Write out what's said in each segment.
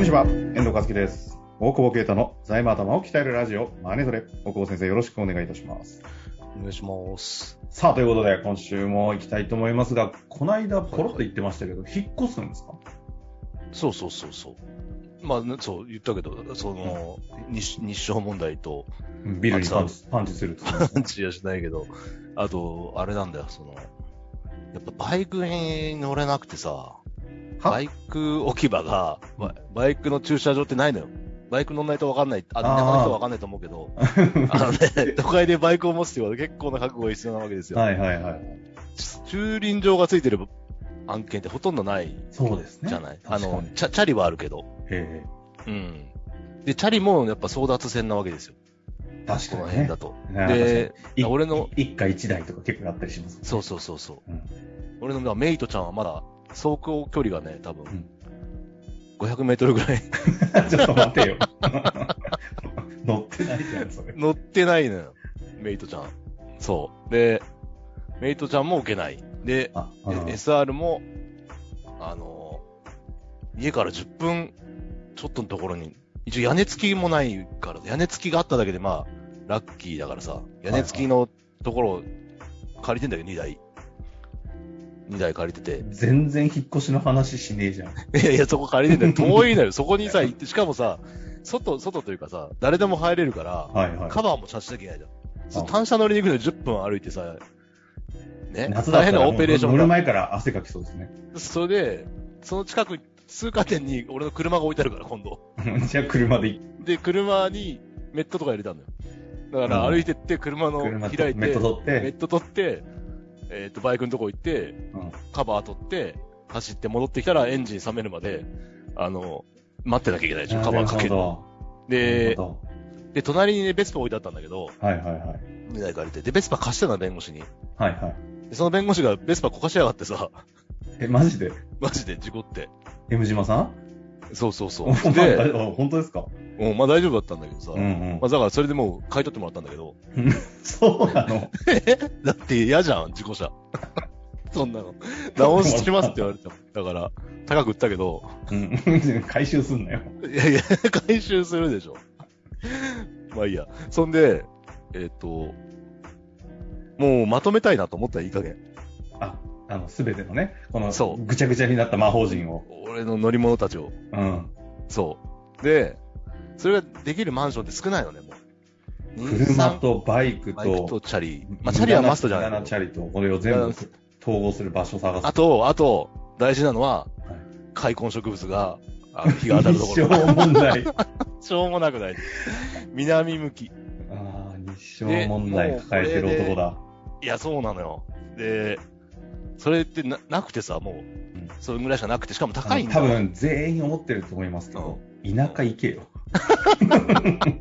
んにちは、遠藤和樹です。大久保啓太の財務頭を鍛えるラジオ、マネトレ。大久保先生、よろしくお願いいたします。お願いします。さあ、ということで、今週も行きたいと思いますが、この間、ポロッと言ってましたけど、引っ越すんですか？そうそうそうそう。まあ、ねそう言ったけど、その、日日照問題と、ビルにパンチパンチするパンチはしないけど、あと、あれなんだよ、その、やっぱバイクに乗れなくてさ、バイク置き場が、ババイクの駐車場ってないのよ。バイク乗んないと分かんない。あ、田舎の人は分かんないと思うけど、あのね、都会でバイクを持つってことは結構な覚悟が必要なわけですよ。はいはいはい。駐輪場がついてる案件ってほとんどないそうですね。じゃない？あの、チャチャリはあるけど。へうん。で、チャリもやっぱ争奪戦なわけですよ。え確かにねこの辺だ。と。ねで、い俺の一家一台とか結構あったりします、ね。そうそうそうそう。うん俺のメイトちゃんはまだ、走行距離がね、多分ん、500メートルぐらい ちょっと待てよ。乗ってないじゃん、それ。乗ってないのよ。メイトちゃん。そう。で、メイトちゃんも受けない。で、SR も、あの、家から10分ちょっとのところに、一応屋根付きもないから、屋根付きがあっただけでまあ、ラッキーだからさ、屋根付きのところを借りてんだけど、2台。2台借りてて。全然引っ越しの話しねえじゃん。いやいや、そこ借りてんだよ。遠いのよ。そこにさ、行って、しかもさ、外、外というかさ、誰でも入れるから、はいはい。カバーもちゃんとしなきゃいけないじゃん。単車乗りに行くのに10分歩いてさ、ね、夏だったら大変なオペレーションが。乗る前から汗かきそうですね。それで、その近く、通過点に俺の車が置いてあるから、今度。じゃあ車で行で、車にメットとか入れたんだよ。だからうん歩いてって、車の開いて、メット取ってメット取って、えっ、と、バイクのとこ行って、うんカバー取って、走って戻ってきたらエンジン冷めるまで、あの、待ってなきゃいけないでしょ、カバーかける。で、どで、隣にね、ベスパ置いてあったんだけど、はいはいはい。2台借りて、で、ベスパ貸してたの、弁護士に。はいはい。でその弁護士がベスパこかしやがってさ、え、マジで？マジで事故って。?M 島さん？そうそうそ おう。で、あ本当ですか？うんまあ大丈夫だったんだけどさ、うんうんまあだからそれでもう買い取ってもらったんだけど、そうなの？だって嫌じゃん、事故車。そんなの。直しますって言われても。だから、高く売ったけど、うん。回収すんなよ。いやいや、回収するでしょ。まあいいや。そんで、えっ、と、もうまとめたいなと思ったらいい加減。あ、あの、すべてのね、この、そうぐちゃぐちゃになった魔法陣を。俺の乗り物たちを。うん。そう。で、それができるマンションって少ないのね、もう。車とバイクバイクとと、チャリ。まあ、チャリはマストじゃないけど。なチャリと、これを全部統合する場所を探す。あと、あと、大事なのははい、開墾植物が、あの日が当たるところ。日照問題。しょうもなくない。南向き。ああ、日照問題抱えてる男だ。いや、そうなのよ。で、それってななくてさ、もう、それぐらいしかなくて、しかも高いんだ多分全員思ってると思いますけど、田舎行けよ。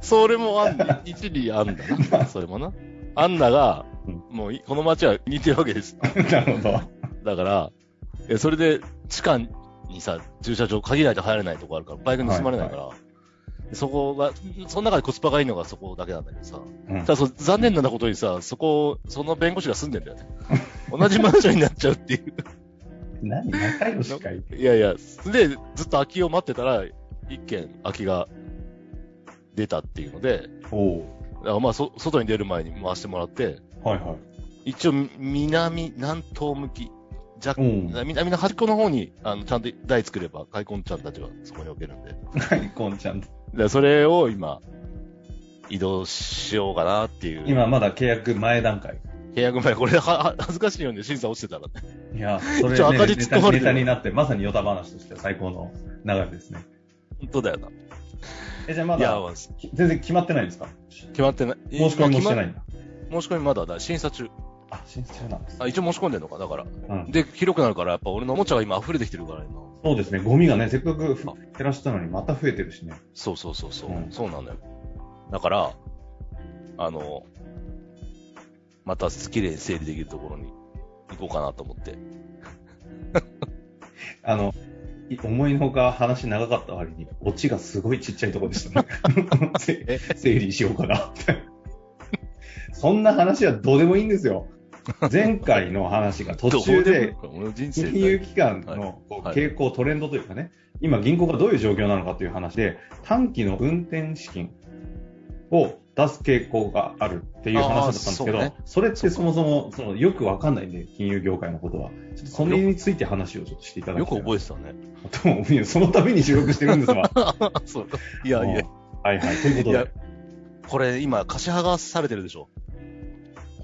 それもあん、一理あんだな。それもな。アンナがうん、もうい、この街は似てるわけです。なるほど。だから、それで、地下にさ、駐車場限らないと入れないとこあるから、バイク盗まれないから、でそこが、その中でコスパがいいのがそこだけなんだけどさ。うんただそう残念なことにさ、そこ、その弁護士が住んでんだよね。同じマンションになっちゃうっていう。何？仲良しかい いやいや、で、ずっと空きを待ってたら、一件空きが出たっていうので、おうだからまあ、そ、外に出る前に回してもらって、はいはい。一応、南、南東向き、若うん南の端っこの方に、あの、ちゃんと台作れば、開墾ちゃんたちはそこに置けるんで。はい、こんちゃん。で、それを今、移動しようかなっていう。今まだ契約前段階。契約前、これは、は恥ずかしいよね、審査落ちてたらね。いや、それ、一応赤ね、字っ込まれネタになって、まさにヨタ話としては最高の流れですね。本当だよな。え、じゃあまいや、だ、まあき全然決まってないんですか？決まってない。申し込みもしてないい。んだ。申し込みまだだ、審査中。あ、申請中なんです。あ、一応申し込んでんのか、だから。うん。で、広くなるから、やっぱ俺のおもちゃが今溢れてきてるから今。そうですね、ゴミがね、せっかくふ減らしたのにまた増えてるしね。そうそうそうそう、うんそうなのよ。だから、あの、また綺麗に整理できるところに行こうかなと思って。あの、い思いのほか話長かった割に、オチがすごいちっちゃいところでしたね。せ 整理しようかなって。そんな話はどうでもいいんですよ。前回の話が途中で、金金融機関の傾向、トレンドというかね、今銀行がどういう状況なのかという話で、短期の運転資金を出す傾向があるっていう話だったんですけど、そね、それってそもそもそのよくわかんないんで、金融業界のことは。ちょっとそれについて話をちょっとしていただきたい。よく覚えてたね。そのために収録してるんですわ。そういやいや。はいはい。ということで。これ今、貸し剥がされてるでしょ。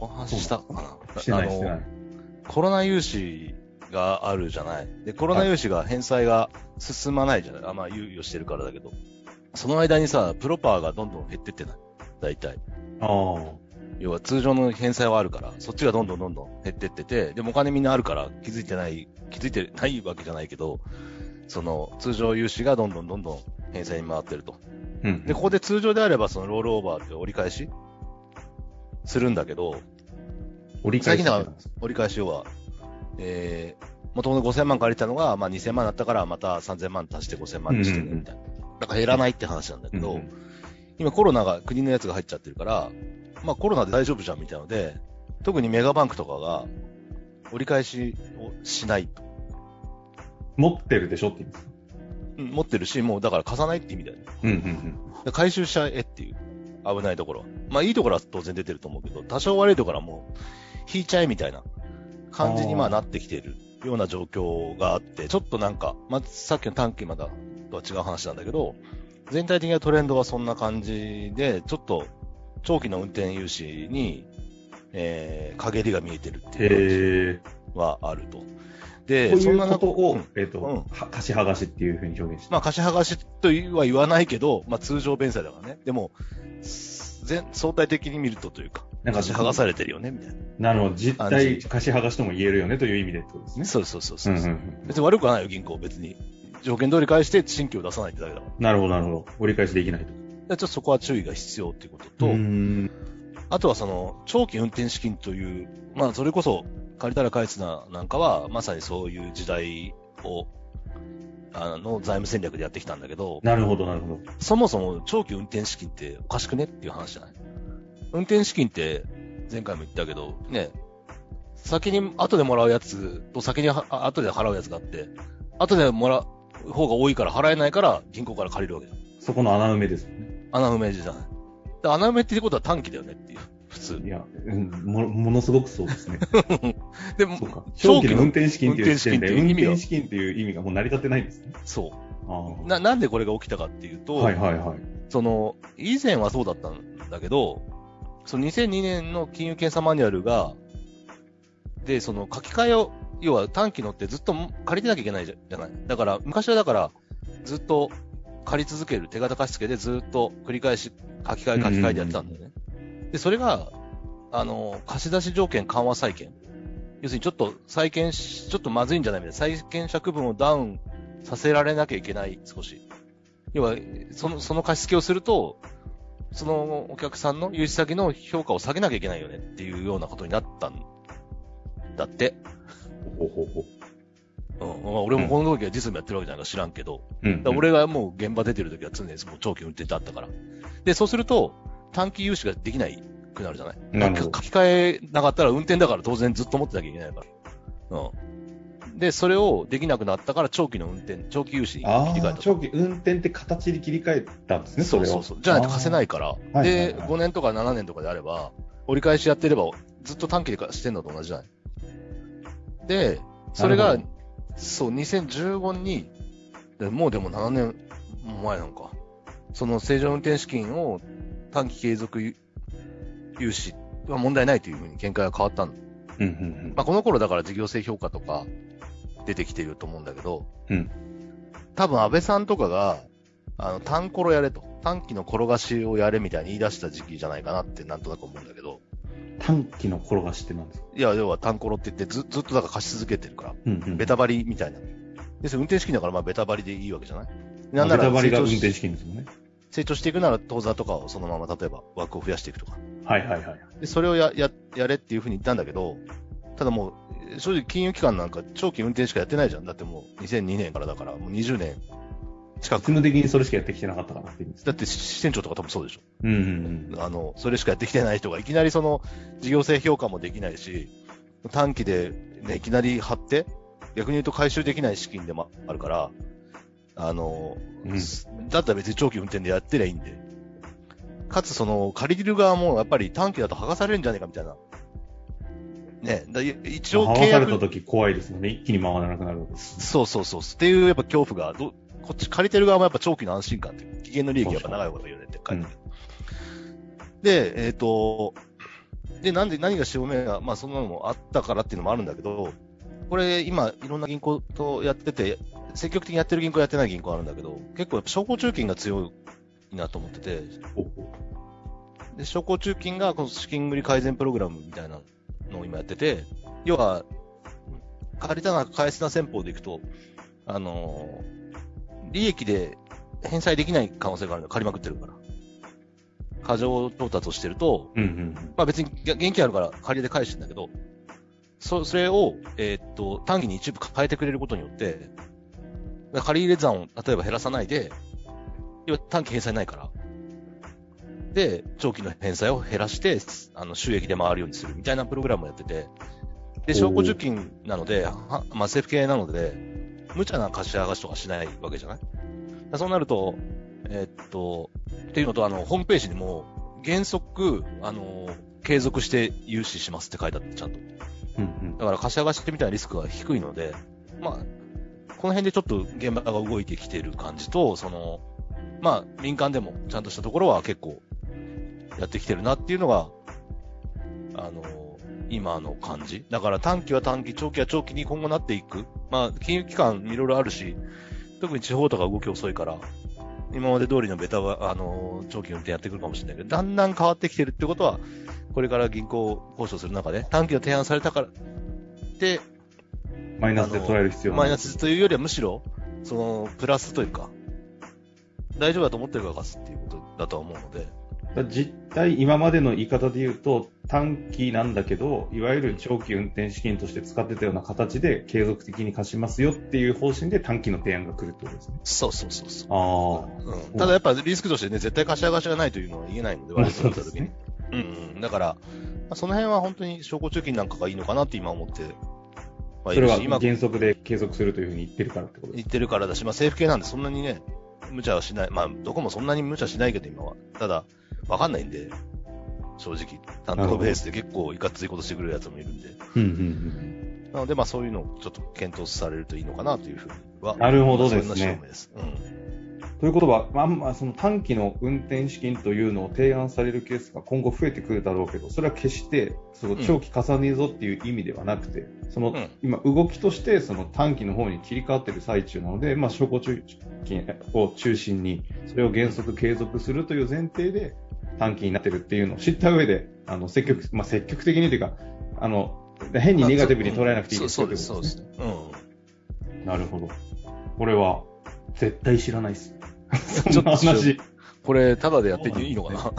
この話したかなしてない、してない。コロナ融資があるじゃない。で、コロナ融資が返済が進まないじゃない。あまあ、猶予してるからだけど。その間にさ、プロパーがどんどん減ってってない？大体。ああ。要は通常の返済はあるから、そっちがどんどんどんどん減ってってて、でもお金みんなあるから気づいてない、気づいてないわけじゃないけど、その通常融資がどんどんどんどん返済に回ってると。うん。で、ここで通常であればそのロールオーバーって折り返しするんだけど、折り返し最近折り返し要は、えー、もともと5000万借りたのが、まあ2000万だったからまた3000万足して5000万にしてるみたいな。だから減らないって話なんだけど、うんうん今コロナが、国のやつが入っちゃってるから、まあコロナで大丈夫じゃんみたいなので、特にメガバンクとかが折り返しをしないと。持ってるでしょって言うんですか？うん、持ってるし、もうだから貸さないって意味だよね。うんうんうん。回収しちゃえっていう、危ないところは。まあいいところは当然出てると思うけど、多少悪いところはもう、引いちゃえみたいな感じにまあなってきているような状況があって、ちょっとなんか、まあさっきの短期まだとは違う話なんだけど、全体的なトレンドはそんな感じで、ちょっと長期の運転融資に、えー、陰りが見えてるっていう感じはあると。で、こういうことを、うん、えっ、ー、と、うん、貸し剥がしっていうふうに表現して。まあ、貸し剥がしとは言わないけど、まあ、通常弁済だからね。でも、全、相対的に見るとというか、なんか貸し剥がされてるよね、みたいな。なるほど。実態貸し剥がしとも言えるよねという意味でってことですね。そうそうそうそう。うんうんうん、別に悪くはないよ、銀行、別に。条件通り返して新規を出さないってだけだもん。なるほど、なるほど。折り返しできないと。ちょっとそこは注意が必要っていうことと、あとはその、長期運転資金という、まあそれこそ、借りたら返すななんかは、まさにそういう時代を、あの、財務戦略でやってきたんだけど、なるほど、なるほど。そもそも長期運転資金っておかしくね？っていう話じゃない？運転資金って、前回も言ったけど、ね、先に、後でもらうやつと先に後で払うやつがあって、後でもら方が多いから払えないから銀行から借りるわけじゃん。そこの穴埋めですよね。穴埋めじゃない。穴埋めってことは短期だよねっていう。普通。いや、うん、も、ものすごくそうですね。でも、長期の運転資金っていう時点で、運転資金っていう意味がもう成り立ってないんですね。そう。な、なんでこれが起きたかっていうと、はいはいはい。その、以前はそうだったんだけど、その2002年の金融検査マニュアルが、で、その書き換えを要は短期乗ってずっと借りてなきゃいけないじゃない。だから、昔はだから、ずっと借り続ける手形貸付でずっと繰り返し書き換え書き換えでやってたんだよね。で、それが、あの、貸し出し条件緩和債権。要するにちょっと債権ちょっとまずいんじゃないみたいな。債権借分をダウンさせられなきゃいけない、少し。要は、その、その貸し付けをすると、そのお客さんの融資先の評価を下げなきゃいけないよねっていうようなことになったんだって。ほうほうほう。うん。まあ、俺もこの時は実務やってるわけじゃないか知らんけど。うん。俺がもう現場出てる時は常にもう長期運転ってあったから。で、そうすると、短期融資ができないくなるじゃない？な書き換えなかったら運転だから当然ずっと持ってなきゃいけないから。うん。で、それをできなくなったから長期の運転、長期融資に切り替えた。長期運転って形に切り替えたんですね、それを。そうそうじゃないと貸せないから。で、5年とか7年とかであれば、折り返しやってれば、ずっと短期でしてんのと同じじゃない？で、それが、そう、2015に、もうでも7年前なんか、その正常運転資金を短期継続融資は問題ないというふうに見解が変わったの。うんうんうん。まあ、この頃だから事業性評価とか出てきていると思うんだけど、うん、多分安倍さんとかが、あの、単コロやれと、短期の転がしをやれみたいに言い出した時期じゃないかなってなんとなく思うんだけど、短期の転がしって何ですか？いや、要は単コロって言ってずずっとだから貸し続けてるから、うんうん、ベタバリみたいな。です、運転資金だからまあベタバリでいいわけじゃない？なんならベタバリが運転資金ですもんね。成長していくなら当座とかをそのまま例えば枠を増やしていくとか。はいはいはい。で、それをや、や、やれっていうふうに言ったんだけど、ただもう、正直金融機関なんか長期運転しかやってないじゃん。だってもう2002年からだからもう20年近く。務的にそれしかやってきてなかったかなってだって支店長とか多分そうでしょ。うんうんうん。あの、それしかやってきてない人がいきなりその事業性評価もできないし、短期で、ね、いきなり張って、逆に言うと回収できない資金でもあるから、あの、うん、だったら別に長期運転でやってりゃいいんで。かつその、借りる側もやっぱり短期だと剥がされるんじゃねえかみたいな。ね、だ一応契約。剥がされた時怖いですもんね。一気に回らなくなるそうそうそう。っていうやっぱ恐怖が、どこっち借りてる側もやっぱ長期の安心感っていう、期限の利益やっぱ長いこと言うねって書いてる。で、えっ、ー、と、で、なんで、何が潮目が、まあそんなのもあったからっていうのもあるんだけど、これ今いろんな銀行とやってて、積極的にやってる銀行やってない銀行あるんだけど、結構やっぱ商工中金が強いなと思ってて、で、商工中金がこの資金繰り改善プログラムみたいなのを今やってて、要は、借りたな返すな戦法でいくと、あのー、利益で返済できない可能性があるの、借りまくってるから。過剰調達をしてると、うんうん、まあ別に現金あるから借りで返してんだけど、そそれを、えー、っと、単位に一部変えてくれることによって、借り入れ残を例えば減らさないで、要は短期返済ないから。で、長期の返済を減らして、あの、収益で回るようにするみたいなプログラムをやってて、で、証拠受金なので、まあ、政府系なので、無茶な貸し上がしとかしないわけじゃない？そうなると、えー、っと、っていうのと、あの、ホームページにも、原則、あの、継続して融資しますって書いてあって、ちゃんと。うんうん、だから貸し上がしてみたいなリスクが低いので、まあ、この辺でちょっと現場が動いてきてる感じと、その、まあ、民間でもちゃんとしたところは結構やってきてるなっていうのが、あの、今の感じ。だから短期は短期、長期は長期に今後なっていく。まあ、金融機関いろいろあるし、特に地方とか動き遅いから、今まで通りのベタは、あの、長期運転やってくるかもしれないけど、だんだん変わってきてるってことは、これから銀行交渉する中で、短期を提案されたから、で、マイナスで捉える必要マイナスというよりはむしろ、その、プラスというか、大丈夫だと思ってるから貸すっていうことだと思うので、実態、今までの言い方で言うと、短期なんだけど、いわゆる長期運転資金として使ってたような形で継続的に貸しますよっていう方針で短期の提案が来るってことですね。そうそうそうそう。ああ、うん。ただやっぱリスクとしてね、絶対貸し上がしがないというのは言えないので、我々った時に。うん、うん。だから、まあ、その辺は本当に証拠中金なんかがいいのかなって今思って。まあ、それは原則で継続するというふうに言ってるからってこと言ってるからだし、まあ政府系なんでそんなにね、無茶はしない。まあ、どこもそんなに無茶しないけど今は。ただ、わかんないんで、正直。担当ベースで結構いかついことしてくれるやつもいるんで。うんうんうん、なので、まあそういうのをちょっと検討されるといいのかなというふうには。なるほどですね。すうん、ということは、まあ、まあ、その短期の運転資金というのを提案されるケースが今後増えてくるだろうけど、それは決してその長期重ねぞっていう意味ではなくて、うん、その、今動きとしてその短期の方に切り替わっている最中なので、まあ、証拠中金を中心に、それを原則継続するという前提で、短期になってるっていうのを知った上で、あの、積極、まあ、積極的にというか、あの、変にネガティブに捉えなくていいですそうです、そうです。うん。なるほど。これは、絶対知らないです。そんな話。これ、ただでやっていいのかな？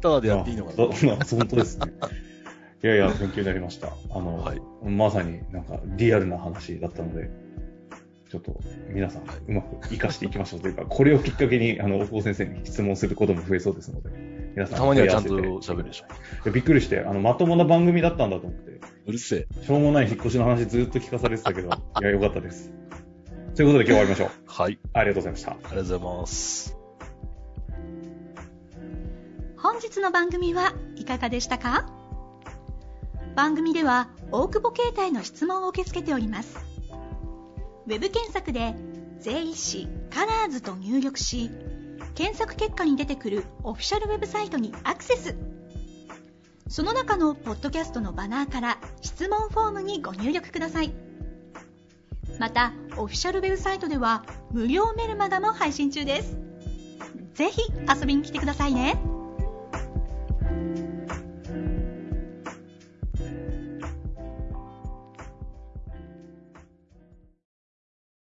ただ でやっていいのかな？まあ、本当ですね。いやいや、勉強になりました。あの、はい、まさになんかリアルな話だったので、ちょっと皆さん、うまく活かしていきましょうというか、これをきっかけに、あの、大久保先生に質問することも増えそうですので、皆さん。たまにはちゃんと喋るでしょ。びっくりして、あの、まともな番組だったんだと思って。うるせえ。しょうもない引っ越しの話ずっと聞かされてたけど、いや、よかったです。ということで今日終わりましょう。はい。ありがとうございました。ありがとうございます。本日の番組はいかがでしたか？番組では大久保携帯の質問を受け付けております。ウェブ検索で税理士カラーズと入力し検索結果に出てくるオフィシャルウェブサイトにアクセスその中のポッドキャストのバナーから質問フォームにご入力くださいまたオフィシャルウェブサイトでは無料メルマガも配信中ですぜひ遊びに来てくださいね。